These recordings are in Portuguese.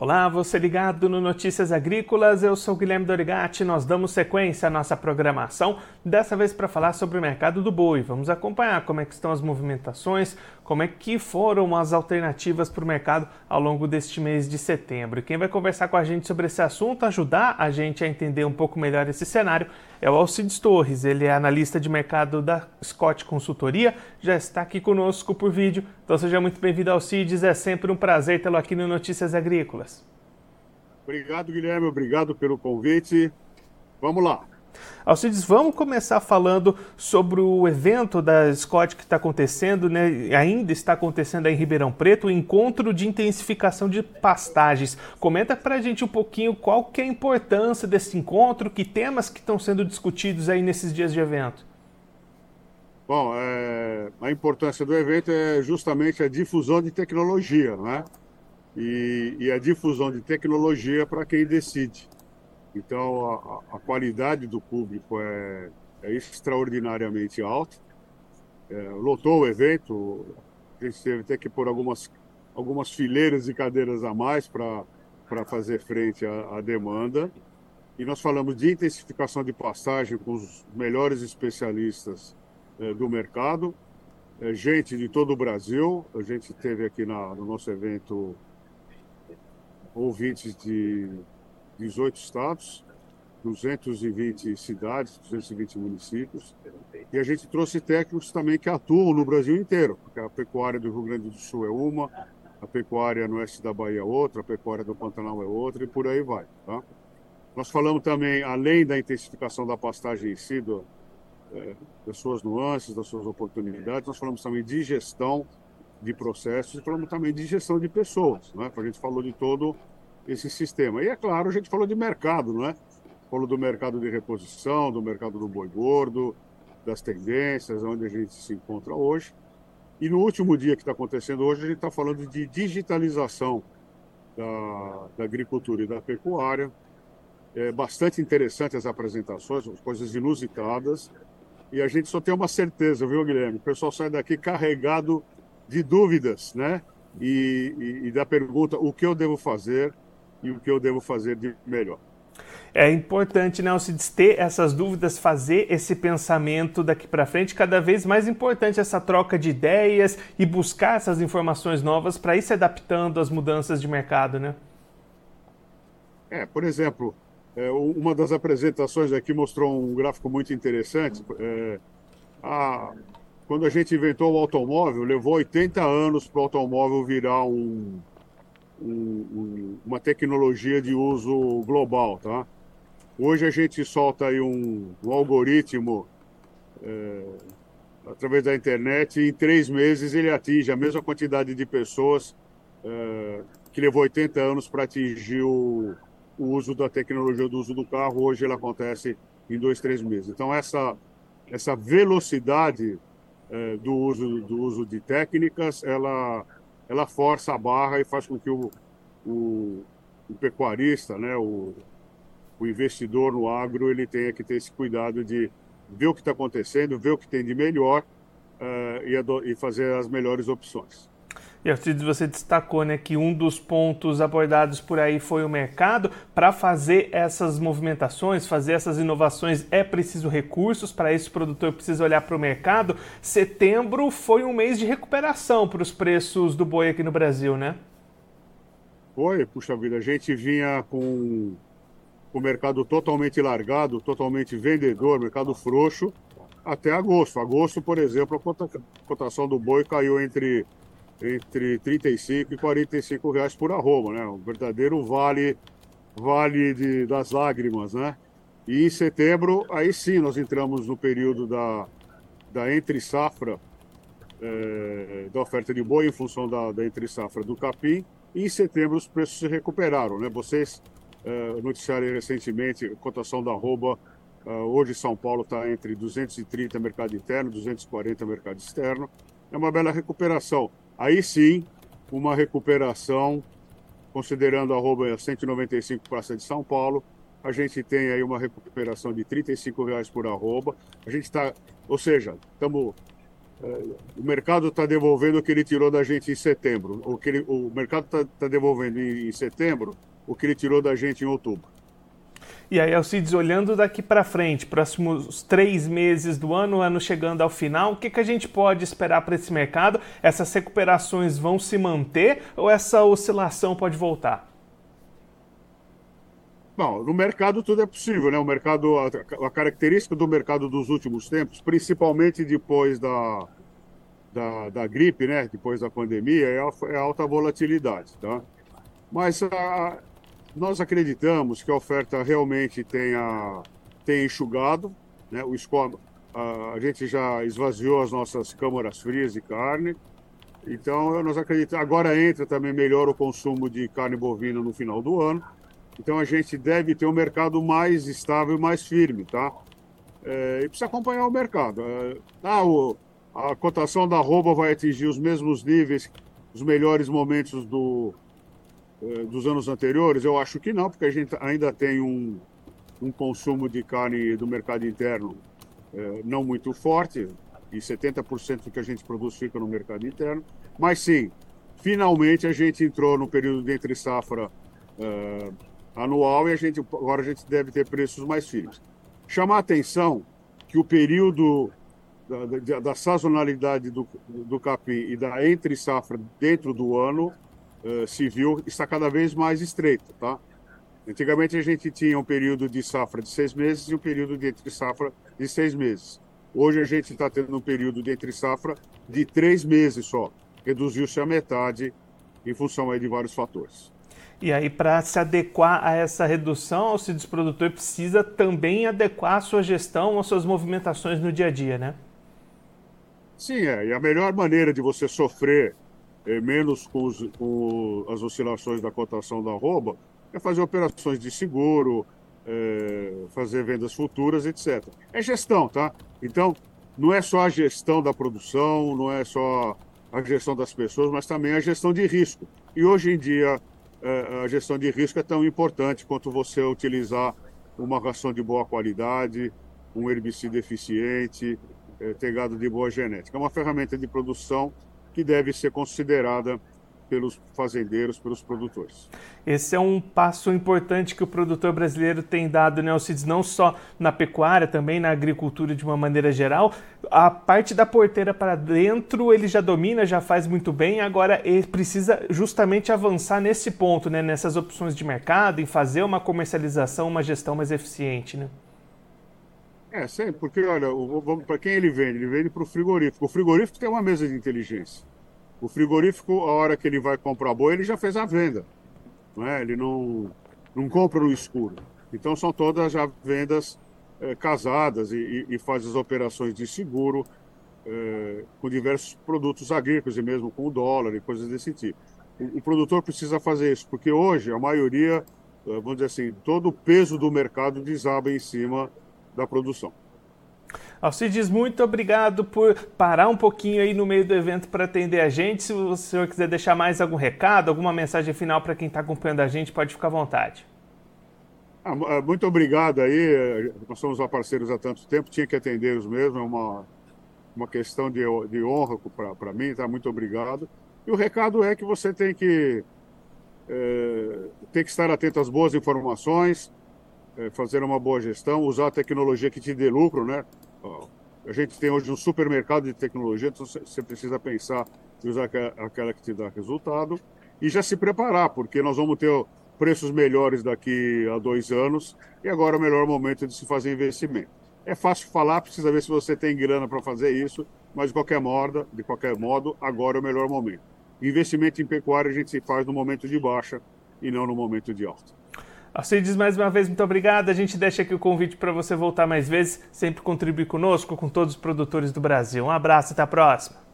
Olá, você ligado no Notícias Agrícolas, eu sou Guilherme Dorigati, nós damos sequência à nossa programação, dessa vez para falar sobre o mercado do boi. Vamos acompanhar como é que estão as movimentações, como é que foram as alternativas para o mercado ao longo deste mês de setembro. Quem vai conversar com a gente sobre esse assunto, ajudar a gente a entender um pouco melhor esse cenário, é o Alcides Torres. Ele é analista de mercado da Scott Consultoria, já está aqui conosco por vídeo. Então seja muito bem-vindo, Alcides, é sempre um prazer tê-lo aqui no Notícias Agrícolas. Obrigado, Guilherme. Obrigado pelo convite. Vamos lá. Alcides, vamos começar falando sobre o evento da Scott que está acontecendo, né? ainda está acontecendo aí em Ribeirão Preto, o encontro de intensificação de pastagens. Comenta para a gente um pouquinho qual que é a importância desse encontro, que temas que estão sendo discutidos aí nesses dias de evento. Bom, é, a importância do evento é justamente a difusão de tecnologia, né? e, e a difusão de tecnologia para quem decide. Então, a, a, qualidade do público é, é extraordinariamente alta. É, lotou o evento, a gente teve até que pôr algumas, algumas fileiras de cadeiras a mais para fazer frente à, à, demanda. E nós falamos de intensificação de passagem com os melhores especialistas é, do mercado, é, gente de todo o Brasil. A gente teve aqui na, no nosso evento ouvintes de 18 estados, 220 cidades, 220 municípios. E a gente trouxe técnicos também que atuam no Brasil inteiro, porque a pecuária do Rio Grande do Sul é uma, a pecuária no oeste da Bahia é outra, a pecuária do Pantanal é outra e por aí vai. Tá? Nós falamos também, além da intensificação da pastagem em si, do, é, das suas nuances, das suas oportunidades, nós falamos também de gestão de processos e falamos também de gestão de pessoas. Né? A gente falou de todo esse sistema. E é claro, a gente falou de mercado, não é? Falou do mercado de reposição, do mercado do boi gordo, das tendências, onde a gente se encontra hoje. E no último dia que está acontecendo hoje, a gente está falando de digitalização da, da, agricultura e da pecuária. É bastante interessante as apresentações, coisas inusitadas. E a gente só tem uma certeza, viu, Guilherme? O pessoal sai daqui carregado de dúvidas, né? E, e, e da pergunta: o que eu devo fazer? E o que eu devo fazer de melhor. É importante, né, Alcides, ter essas dúvidas, fazer esse pensamento daqui para frente, cada vez mais importante essa troca de ideias e buscar essas informações novas para ir se adaptando às mudanças de mercado, né? É, por exemplo, é, uma das apresentações aqui mostrou um gráfico muito interessante. É, a, quando a gente inventou o automóvel, levou 80 anos para o automóvel virar um, um, um, uma tecnologia de uso global, tá? Hoje a gente solta aí um, um algoritmo é, através da internet e em três meses ele atinge a mesma quantidade de pessoas é, que levou 80 anos para atingir o, o, uso da tecnologia do uso do carro. Hoje ele acontece em dois, três meses. Então essa essa velocidade é, do uso do uso de técnicas, ela ela força a barra e faz com que o, o, o pecuarista, né, o, o investidor no agro, ele tenha que ter esse cuidado de ver o que está acontecendo, ver o que tem de melhor uh, e, e fazer as melhores opções. E Arcides, você destacou né, que um dos pontos abordados por aí foi o mercado. Para fazer essas movimentações, fazer essas inovações, é preciso recursos. Para isso, o produtor precisa olhar para o mercado. Setembro foi um mês de recuperação para os preços do boi aqui no Brasil, né? Foi, puxa vida. A gente vinha com o mercado totalmente largado, totalmente vendedor, mercado frouxo, até agosto. Agosto, por exemplo, a cotação do boi caiu entre entre 35 e 45 reais por arroba, né? Um verdadeiro vale, vale de, das lágrimas, né? E em setembro, aí sim, nós entramos no período da, da entre-safra, é, da oferta de boi em função da, da entre-safra do capim. E em setembro os preços se recuperaram, né? Vocês é, noticiaram recentemente a cotação da arroba, é, hoje São Paulo está entre 230 mercado interno, 240 mercado externo. É uma bela recuperação. Aí sim, uma recuperação, considerando a arroba 195 Praça de São Paulo, a gente tem aí uma recuperação de R$ reais por arroba. A gente está, ou seja, estamos o mercado está devolvendo o que ele tirou da gente em setembro. O, que ele, o mercado está tá devolvendo em, em, setembro o que ele tirou da gente em outubro. E aí, Alcides, olhando daqui para frente, próximos três meses do ano, ano chegando ao final, o que, que a gente pode esperar para esse mercado? Essas recuperações vão se manter ou essa oscilação pode voltar? Bom, no mercado tudo é possível, né? O mercado, a, a, característica do mercado dos últimos tempos, principalmente depois da, da, da gripe, né? Depois da pandemia, é a, é alta volatilidade, tá? Mas a, nós acreditamos que a oferta realmente tenha, tenha enxugado, né? O escola, a, a gente já esvaziou as nossas câmaras frias de carne, então nós acreditamos. Agora entra também melhor o consumo de carne bovina no final do ano. Então a gente deve ter um mercado mais estável mais firme, tá? É, e precisa acompanhar o mercado. É, ah, o, a cotação da arroba vai atingir os mesmos níveis, os melhores momentos do, é, dos anos anteriores? Eu acho que não, porque a gente ainda tem um, um consumo de carne do mercado interno é, não muito forte, e 70% do que a gente produz fica no mercado interno. Mas sim, finalmente a gente entrou no período de entre safra é, anual e a gente, agora a gente deve ter preços mais firmes. Chamar atenção que o período da, da, da sazonalidade do, do capim e da entre safra dentro do ano uh, civil está cada vez mais estreito, tá? Antigamente a gente tinha um período de safra de seis meses e um período de entre safra de seis meses. Hoje a gente está tendo um período de entre safra de três meses só. Reduziu-se a metade em função aí de vários fatores. E aí, para se adequar a essa redução, o CIDES produtor precisa também adequar a sua gestão, as suas movimentações no dia a dia, né? Sim, é. E a melhor maneira de você sofrer é, menos com, os, com, as oscilações da cotação da arroba é fazer operações de seguro, é, fazer vendas futuras, etc. É gestão, tá? Então, não é só a gestão da produção, não é só a gestão das pessoas, mas também a gestão de risco. E hoje em dia, é, a gestão de risco é tão importante quanto você utilizar uma ração de boa qualidade, um herbicida eficiente, é, ter gado de boa genética. É uma ferramenta de produção que deve ser considerada pelos fazendeiros, pelos produtores. Esse é um passo importante que o produtor brasileiro tem dado, né, Alcides, não só na pecuária, também na agricultura de uma maneira geral. A parte da porteira para dentro ele já domina, já faz muito bem, agora ele precisa justamente avançar nesse ponto, né, nessas opções de mercado, em fazer uma comercialização, uma gestão mais eficiente, né? É, sempre, porque olha, para quem ele vende? Ele vende para o frigorífico. O frigorífico tem uma mesa de inteligência. O frigorífico, a hora que ele vai comprar boi, ele já fez a venda. Não é? Ele não, não compra no escuro. Então são todas já vendas é, casadas e, e, e, faz as operações de seguro é, com diversos produtos agrícolas e mesmo com o dólar e coisas desse tipo. O, o produtor precisa fazer isso, porque hoje a maioria, eh, vamos dizer assim, todo o peso do mercado desaba em cima da produção. Alcides, muito obrigado por parar um pouquinho aí no meio do evento para atender a gente. Se o senhor quiser deixar mais algum recado, alguma mensagem final para quem está acompanhando a gente, pode ficar à vontade. Ah, ah muito obrigado aí. Nós somos parceiros há tanto tempo, tinha que atender os mesmos, é uma, uma questão de, de honra para mim, tá? Muito obrigado. E o recado é que você tem que, é, tem que estar atento às boas informações, é, fazer uma boa gestão, usar a tecnologia que te dê lucro, né? A gente tem hoje um supermercado de tecnologia, então você precisa pensar em usar aquela que te dá resultado e já se preparar, porque nós vamos ter preços melhores daqui a dois anos e agora é o melhor momento de se fazer investimento. É fácil falar, precisa ver se você tem grana para fazer isso, mas de qualquer modo, de qualquer modo, agora é o melhor momento. Investimento em pecuária a gente se faz no momento de baixa e não no momento de alta. Alcides, mais uma vez, muito obrigado. A gente deixa aqui o convite para você voltar mais vezes, sempre contribuir conosco, com todos os produtores do Brasil. Um abraço, até a próxima.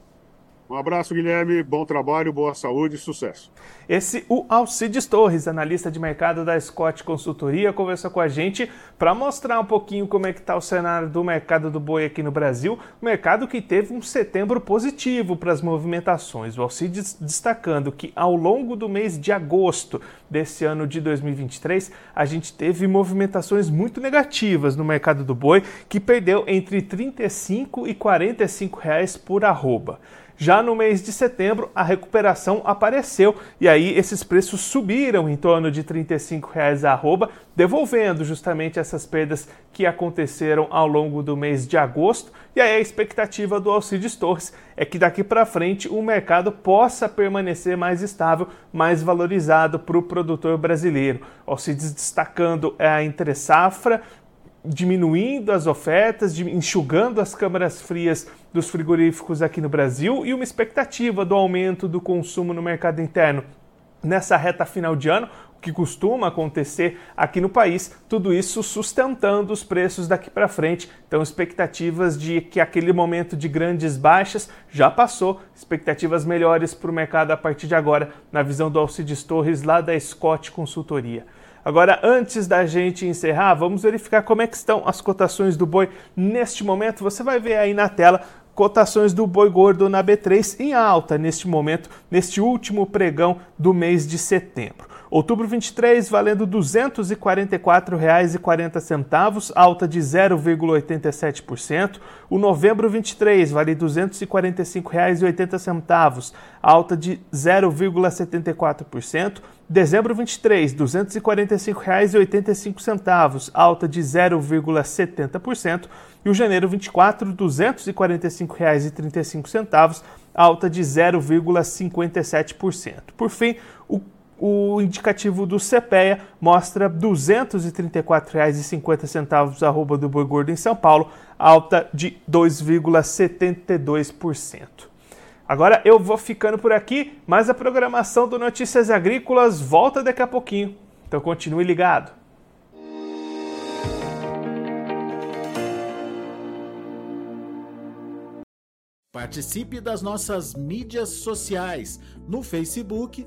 Um abraço, Guilherme. Bom trabalho, boa saúde e sucesso. Esse o Alcides Torres, analista de mercado da Scott Consultoria, conversou com a gente para mostrar um pouquinho como é que está o cenário do mercado do boi aqui no Brasil, mercado que teve um setembro positivo para as movimentações. O Alcides destacando que ao longo do mês de agosto desse ano de 2023, a gente teve movimentações muito negativas no mercado do boi, que perdeu entre 35 e 45 reais por arroba. Já no mês de setembro, a recuperação apareceu e aí esses preços subiram em torno de 35 reais a arroba, devolvendo justamente essas perdas que aconteceram ao longo do mês de agosto. E aí a expectativa do Alcides Torres é que daqui para frente o mercado possa permanecer mais estável, mais valorizado para o produtor brasileiro. Alcides destacando a entre safra, diminuindo as ofertas, enxugando as câmaras frias dos frigoríficos aqui no Brasil e uma expectativa do aumento do consumo no mercado interno. Nessa reta final de ano, o que costuma acontecer aqui no país, tudo isso sustentando os preços daqui para frente. Então, expectativas de que aquele momento de grandes baixas já passou, expectativas melhores para o mercado a partir de agora, na visão do Alcides Torres, lá da Scott Consultoria. Agora, antes da gente encerrar, vamos verificar como é que estão as cotações do boi neste momento. Você vai ver aí na tela cotações do boi gordo na B3 em alta neste momento, neste último pregão do mês de setembro. Outubro 23 valendo R$ 244,40, alta de 0,87%. O novembro 23 vale R$ 245,80, alta de 0,74%. Dezembro 23, R$ 245,85, alta de 0,70%. E o janeiro 24, R$ 245,35, alta de 0,57%. Por fim, o o indicativo do CPEA mostra R$ 234,50 arroba do boi gordo em São Paulo, alta de 2,72%. Agora eu vou ficando por aqui, mas a programação do Notícias Agrícolas volta daqui a pouquinho. Então continue ligado. Participe das nossas mídias sociais no Facebook